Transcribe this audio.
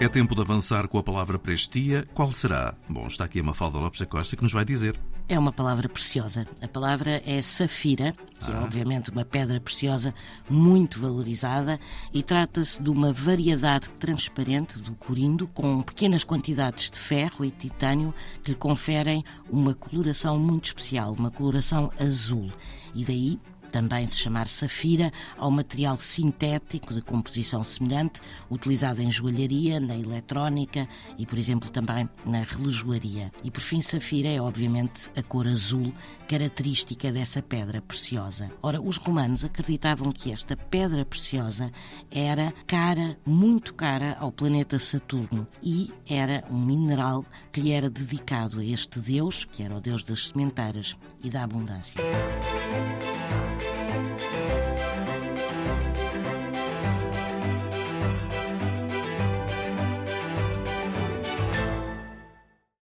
É tempo de avançar com a palavra prestia. Qual será? Bom, está aqui a Mafalda Lopes da Costa que nos vai dizer. É uma palavra preciosa. A palavra é safira, que é Ah. obviamente uma pedra preciosa muito valorizada e trata-se de uma variedade transparente do corindo com pequenas quantidades de ferro e titânio que lhe conferem uma coloração muito especial, uma coloração azul. E daí também se chamar safira ao material sintético de composição semelhante, utilizado em joalharia, na eletrónica e, por exemplo, também na relojoaria. E por fim, safira é obviamente a cor azul, característica dessa pedra preciosa. Ora, os romanos acreditavam que esta pedra preciosa era cara, muito cara ao planeta Saturno e era um mineral que lhe era dedicado a este deus, que era o deus das sementeiras e da abundância. Música